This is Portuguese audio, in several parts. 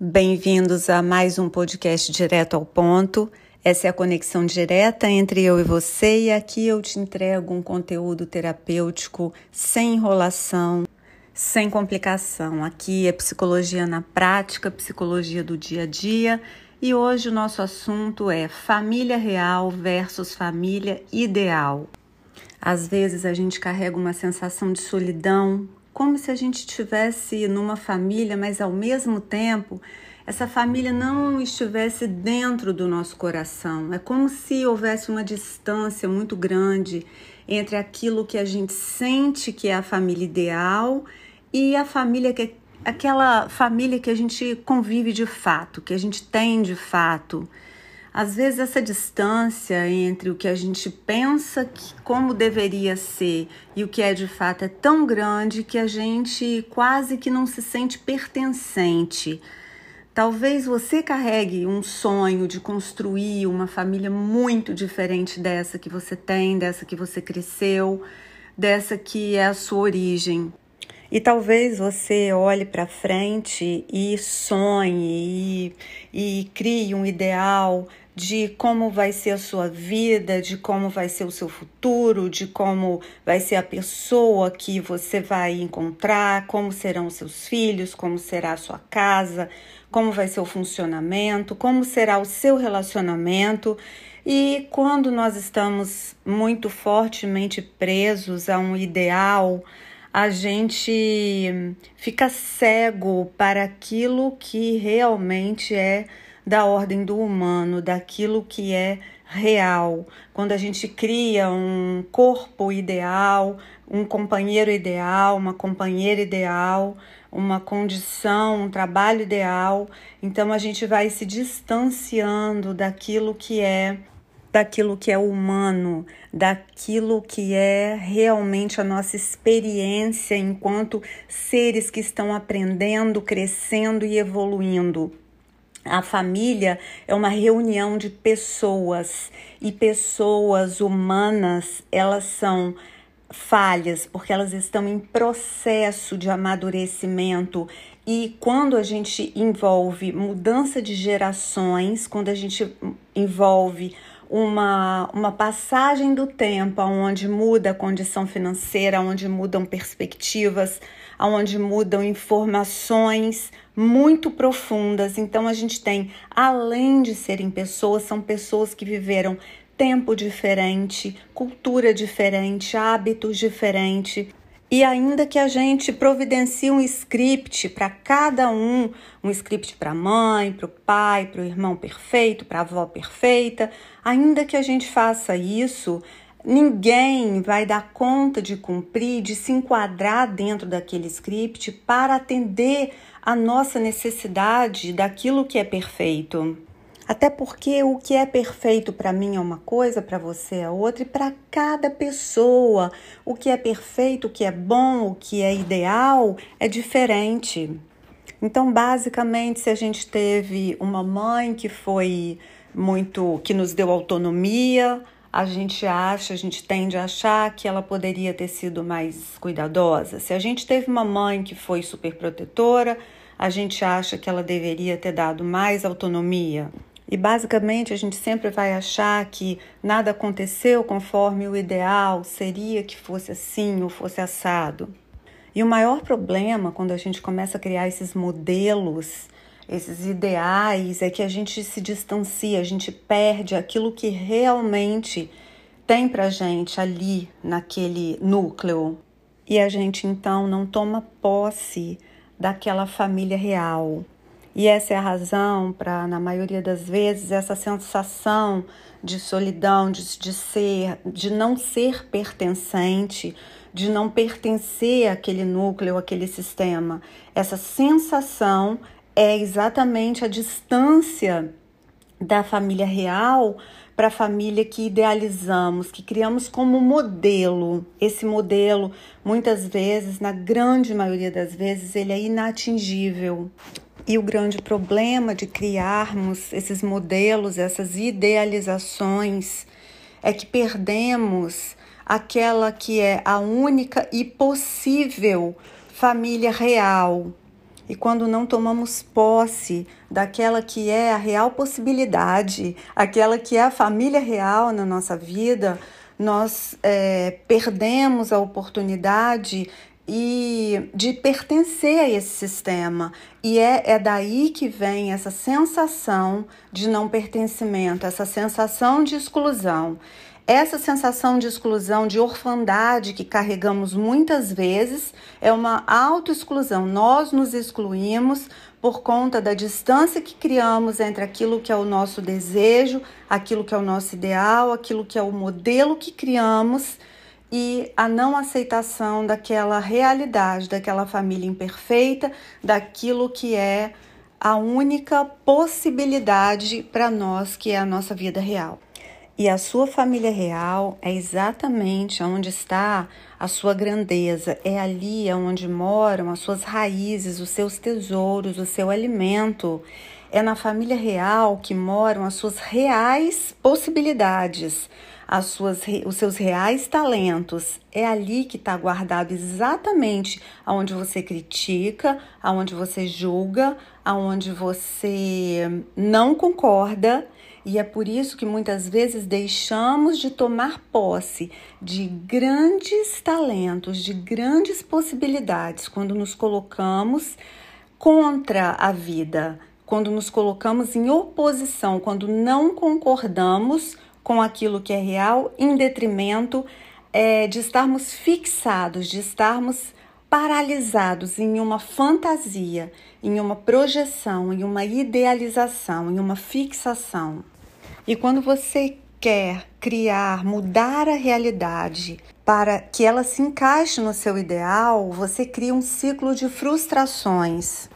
Bem-vindos a mais um podcast direto ao ponto. Essa é a conexão direta entre eu e você, e aqui eu te entrego um conteúdo terapêutico sem enrolação, sem complicação. Aqui é psicologia na prática, psicologia do dia a dia, e hoje o nosso assunto é família real versus família ideal. Às vezes a gente carrega uma sensação de solidão, como se a gente estivesse numa família, mas ao mesmo tempo essa família não estivesse dentro do nosso coração. É como se houvesse uma distância muito grande entre aquilo que a gente sente que é a família ideal e a família que aquela família que a gente convive de fato, que a gente tem de fato. Às vezes essa distância entre o que a gente pensa que como deveria ser e o que é de fato é tão grande que a gente quase que não se sente pertencente. Talvez você carregue um sonho de construir uma família muito diferente dessa que você tem, dessa que você cresceu, dessa que é a sua origem. E talvez você olhe para frente e sonhe e, e crie um ideal de como vai ser a sua vida, de como vai ser o seu futuro, de como vai ser a pessoa que você vai encontrar, como serão os seus filhos, como será a sua casa, como vai ser o funcionamento, como será o seu relacionamento. E quando nós estamos muito fortemente presos a um ideal, a gente fica cego para aquilo que realmente é da ordem do humano, daquilo que é real. Quando a gente cria um corpo ideal, um companheiro ideal, uma companheira ideal, uma condição, um trabalho ideal, então a gente vai se distanciando daquilo que é daquilo que é humano, daquilo que é realmente a nossa experiência enquanto seres que estão aprendendo, crescendo e evoluindo. A família é uma reunião de pessoas e pessoas humanas, elas são falhas porque elas estão em processo de amadurecimento. E quando a gente envolve mudança de gerações, quando a gente envolve uma, uma passagem do tempo onde muda a condição financeira, onde mudam perspectivas, onde mudam informações muito profundas. Então a gente tem, além de serem pessoas, são pessoas que viveram tempo diferente, cultura diferente, hábitos diferentes. E ainda que a gente providencie um script para cada um, um script para a mãe, para o pai, para o irmão perfeito, para a avó perfeita, ainda que a gente faça isso, ninguém vai dar conta de cumprir, de se enquadrar dentro daquele script para atender a nossa necessidade daquilo que é perfeito. Até porque o que é perfeito para mim é uma coisa, para você é outra, e para cada pessoa o que é perfeito, o que é bom, o que é ideal é diferente. Então, basicamente, se a gente teve uma mãe que foi muito, que nos deu autonomia, a gente acha, a gente tende a achar que ela poderia ter sido mais cuidadosa. Se a gente teve uma mãe que foi super protetora, a gente acha que ela deveria ter dado mais autonomia. E basicamente a gente sempre vai achar que nada aconteceu conforme o ideal seria que fosse assim ou fosse assado. E o maior problema quando a gente começa a criar esses modelos, esses ideais, é que a gente se distancia, a gente perde aquilo que realmente tem pra gente ali naquele núcleo. E a gente então não toma posse daquela família real, e essa é a razão para, na maioria das vezes, essa sensação de solidão, de, de ser, de não ser pertencente, de não pertencer àquele núcleo, àquele sistema. Essa sensação é exatamente a distância da família real para a família que idealizamos, que criamos como modelo. Esse modelo, muitas vezes, na grande maioria das vezes, ele é inatingível. E o grande problema de criarmos esses modelos, essas idealizações, é que perdemos aquela que é a única e possível família real. E quando não tomamos posse daquela que é a real possibilidade, aquela que é a família real na nossa vida, nós é, perdemos a oportunidade e de pertencer a esse sistema. E é, é daí que vem essa sensação de não pertencimento, essa sensação de exclusão. Essa sensação de exclusão, de orfandade que carregamos muitas vezes é uma autoexclusão. Nós nos excluímos por conta da distância que criamos entre aquilo que é o nosso desejo, aquilo que é o nosso ideal, aquilo que é o modelo que criamos e a não aceitação daquela realidade, daquela família imperfeita, daquilo que é a única possibilidade para nós, que é a nossa vida real. E a sua família real é exatamente onde está a sua grandeza, é ali onde moram as suas raízes, os seus tesouros, o seu alimento. É na família real que moram as suas reais possibilidades, as suas, os seus reais talentos. É ali que está guardado exatamente aonde você critica, aonde você julga, aonde você não concorda e é por isso que muitas vezes deixamos de tomar posse de grandes talentos, de grandes possibilidades, quando nos colocamos contra a vida, quando nos colocamos em oposição, quando não concordamos com aquilo que é real, em detrimento é, de estarmos fixados, de estarmos paralisados em uma fantasia, em uma projeção, em uma idealização, em uma fixação. E quando você quer criar, mudar a realidade para que ela se encaixe no seu ideal, você cria um ciclo de frustrações.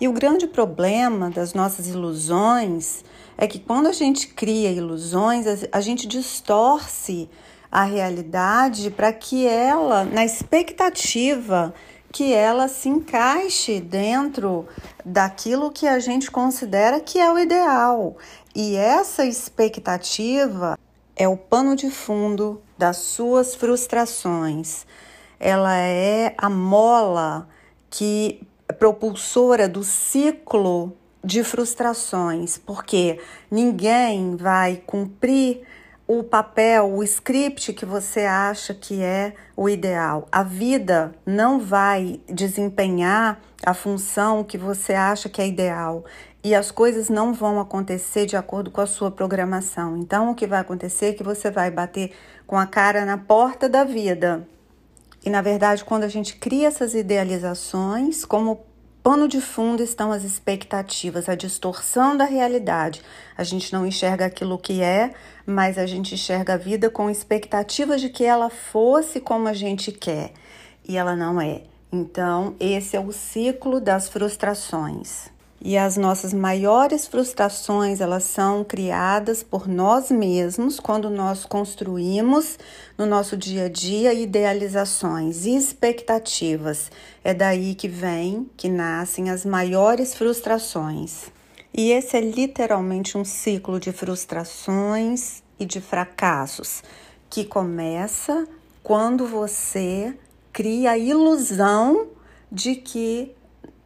E o grande problema das nossas ilusões é que quando a gente cria ilusões, a gente distorce a realidade para que ela, na expectativa que ela se encaixe dentro daquilo que a gente considera que é o ideal. E essa expectativa é o pano de fundo das suas frustrações. Ela é a mola que propulsora do ciclo de frustrações, porque ninguém vai cumprir o papel, o script que você acha que é o ideal. A vida não vai desempenhar a função que você acha que é ideal e as coisas não vão acontecer de acordo com a sua programação. Então, o que vai acontecer é que você vai bater com a cara na porta da vida. E na verdade, quando a gente cria essas idealizações, como pano de fundo estão as expectativas, a distorção da realidade. A gente não enxerga aquilo que é, mas a gente enxerga a vida com expectativas de que ela fosse como a gente quer. E ela não é. Então, esse é o ciclo das frustrações. E as nossas maiores frustrações, elas são criadas por nós mesmos quando nós construímos no nosso dia a dia idealizações e expectativas. É daí que vem, que nascem as maiores frustrações. E esse é literalmente um ciclo de frustrações e de fracassos que começa quando você cria a ilusão de que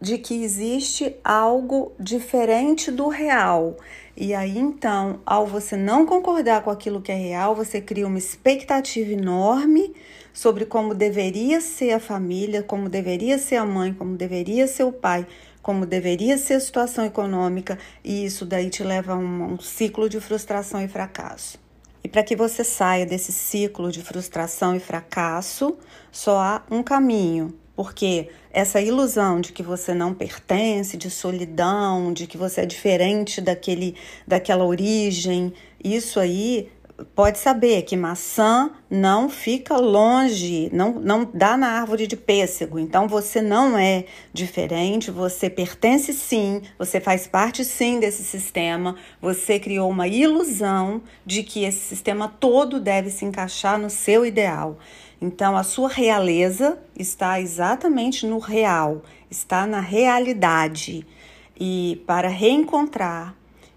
de que existe algo diferente do real. E aí então, ao você não concordar com aquilo que é real, você cria uma expectativa enorme sobre como deveria ser a família, como deveria ser a mãe, como deveria ser o pai, como deveria ser a situação econômica, e isso daí te leva a um, um ciclo de frustração e fracasso. E para que você saia desse ciclo de frustração e fracasso, só há um caminho, porque essa ilusão de que você não pertence, de solidão, de que você é diferente daquele, daquela origem, isso aí pode saber que maçã não fica longe, não, não dá na árvore de pêssego. Então você não é diferente, você pertence sim, você faz parte sim desse sistema. Você criou uma ilusão de que esse sistema todo deve se encaixar no seu ideal. Então, a sua realeza está exatamente no real, está na realidade. E para reencontrar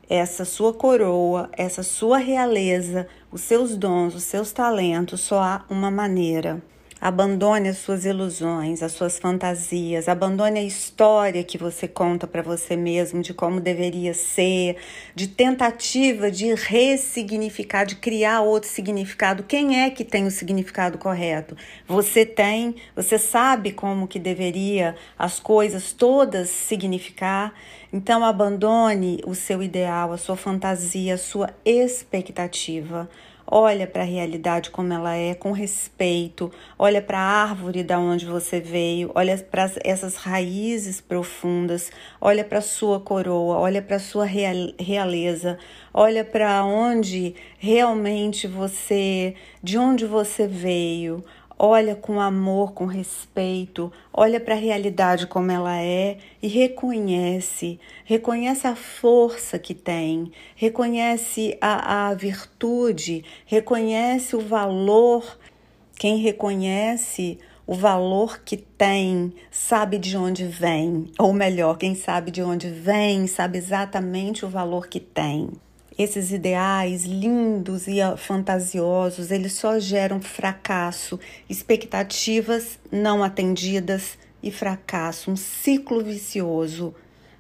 essa sua coroa, essa sua realeza, os seus dons, os seus talentos, só há uma maneira: Abandone as suas ilusões, as suas fantasias, abandone a história que você conta para você mesmo de como deveria ser, de tentativa de ressignificar, de criar outro significado. Quem é que tem o significado correto? Você tem, você sabe como que deveria as coisas todas significar. Então abandone o seu ideal, a sua fantasia, a sua expectativa olha para a realidade como ela é, com respeito, olha para a árvore da onde você veio, olha para essas raízes profundas, olha para a sua coroa, olha para a sua realeza, olha para onde realmente você, de onde você veio, olha com amor, com respeito, olha para a realidade como ela é e reconhece, reconhece a força que tem, reconhece a, a virtude, reconhece o valor. Quem reconhece o valor que tem, sabe de onde vem, ou melhor, quem sabe de onde vem, sabe exatamente o valor que tem esses ideais lindos e fantasiosos, eles só geram fracasso, expectativas não atendidas e fracasso, um ciclo vicioso.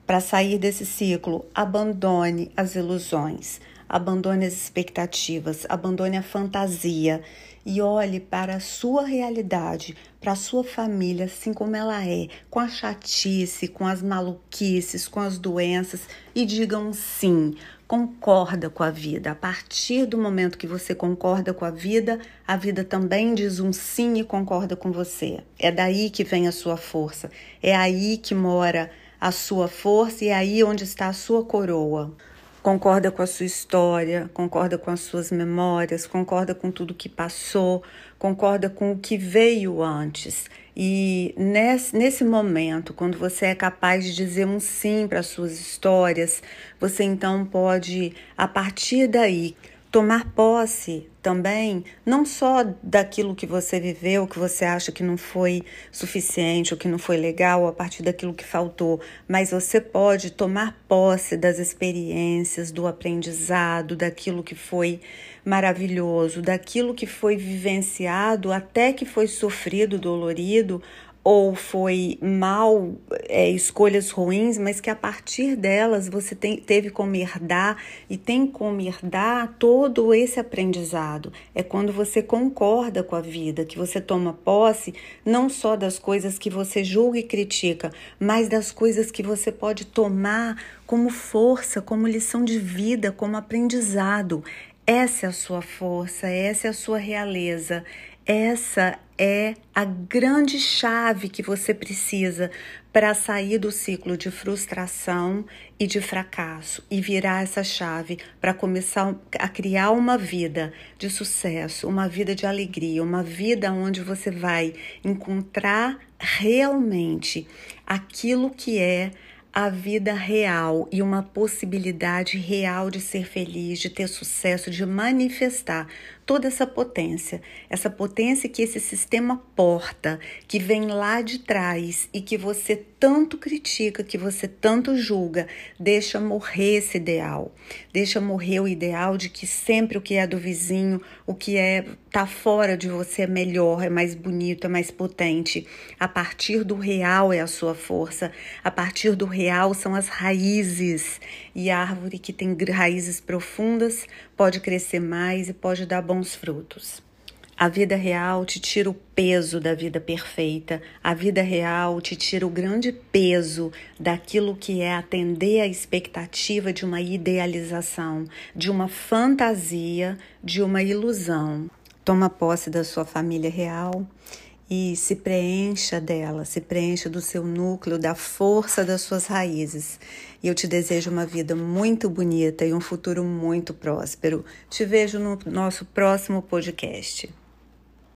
Para sair desse ciclo, abandone as ilusões, abandone as expectativas, abandone a fantasia e olhe para a sua realidade, para a sua família, assim como ela é, com a chatice, com as maluquices, com as doenças e digam sim concorda com a vida. A partir do momento que você concorda com a vida, a vida também diz um sim e concorda com você. É daí que vem a sua força, é aí que mora a sua força e é aí onde está a sua coroa. Concorda com a sua história, concorda com as suas memórias, concorda com tudo que passou, concorda com o que veio antes. E nesse, nesse momento, quando você é capaz de dizer um sim para as suas histórias, você então pode, a partir daí, tomar posse também, não só daquilo que você viveu, que você acha que não foi suficiente, ou que não foi legal, a partir daquilo que faltou, mas você pode tomar posse das experiências, do aprendizado, daquilo que foi maravilhoso, daquilo que foi vivenciado, até que foi sofrido, dolorido, ou foi mal, é, escolhas ruins, mas que a partir delas você tem, teve como herdar e tem como herdar todo esse aprendizado. É quando você concorda com a vida, que você toma posse não só das coisas que você julga e critica, mas das coisas que você pode tomar como força, como lição de vida, como aprendizado. Essa é a sua força, essa é a sua realeza, essa é a grande chave que você precisa para sair do ciclo de frustração e de fracasso e virar essa chave para começar a criar uma vida de sucesso, uma vida de alegria, uma vida onde você vai encontrar realmente aquilo que é a vida real e uma possibilidade real de ser feliz, de ter sucesso, de manifestar toda essa potência, essa potência que esse sistema porta, que vem lá de trás e que você tanto critica, que você tanto julga, deixa morrer esse ideal. Deixa morrer o ideal de que sempre o que é do vizinho, o que é tá fora de você é melhor, é mais bonito, é mais potente. A partir do real é a sua força. A partir do real são as raízes. E árvore que tem raízes profundas pode crescer mais e pode dar bons frutos. A vida real te tira o peso da vida perfeita. A vida real te tira o grande peso daquilo que é atender à expectativa de uma idealização, de uma fantasia, de uma ilusão. Toma posse da sua família real e se preencha dela, se preencha do seu núcleo, da força das suas raízes. E eu te desejo uma vida muito bonita e um futuro muito próspero. Te vejo no nosso próximo podcast.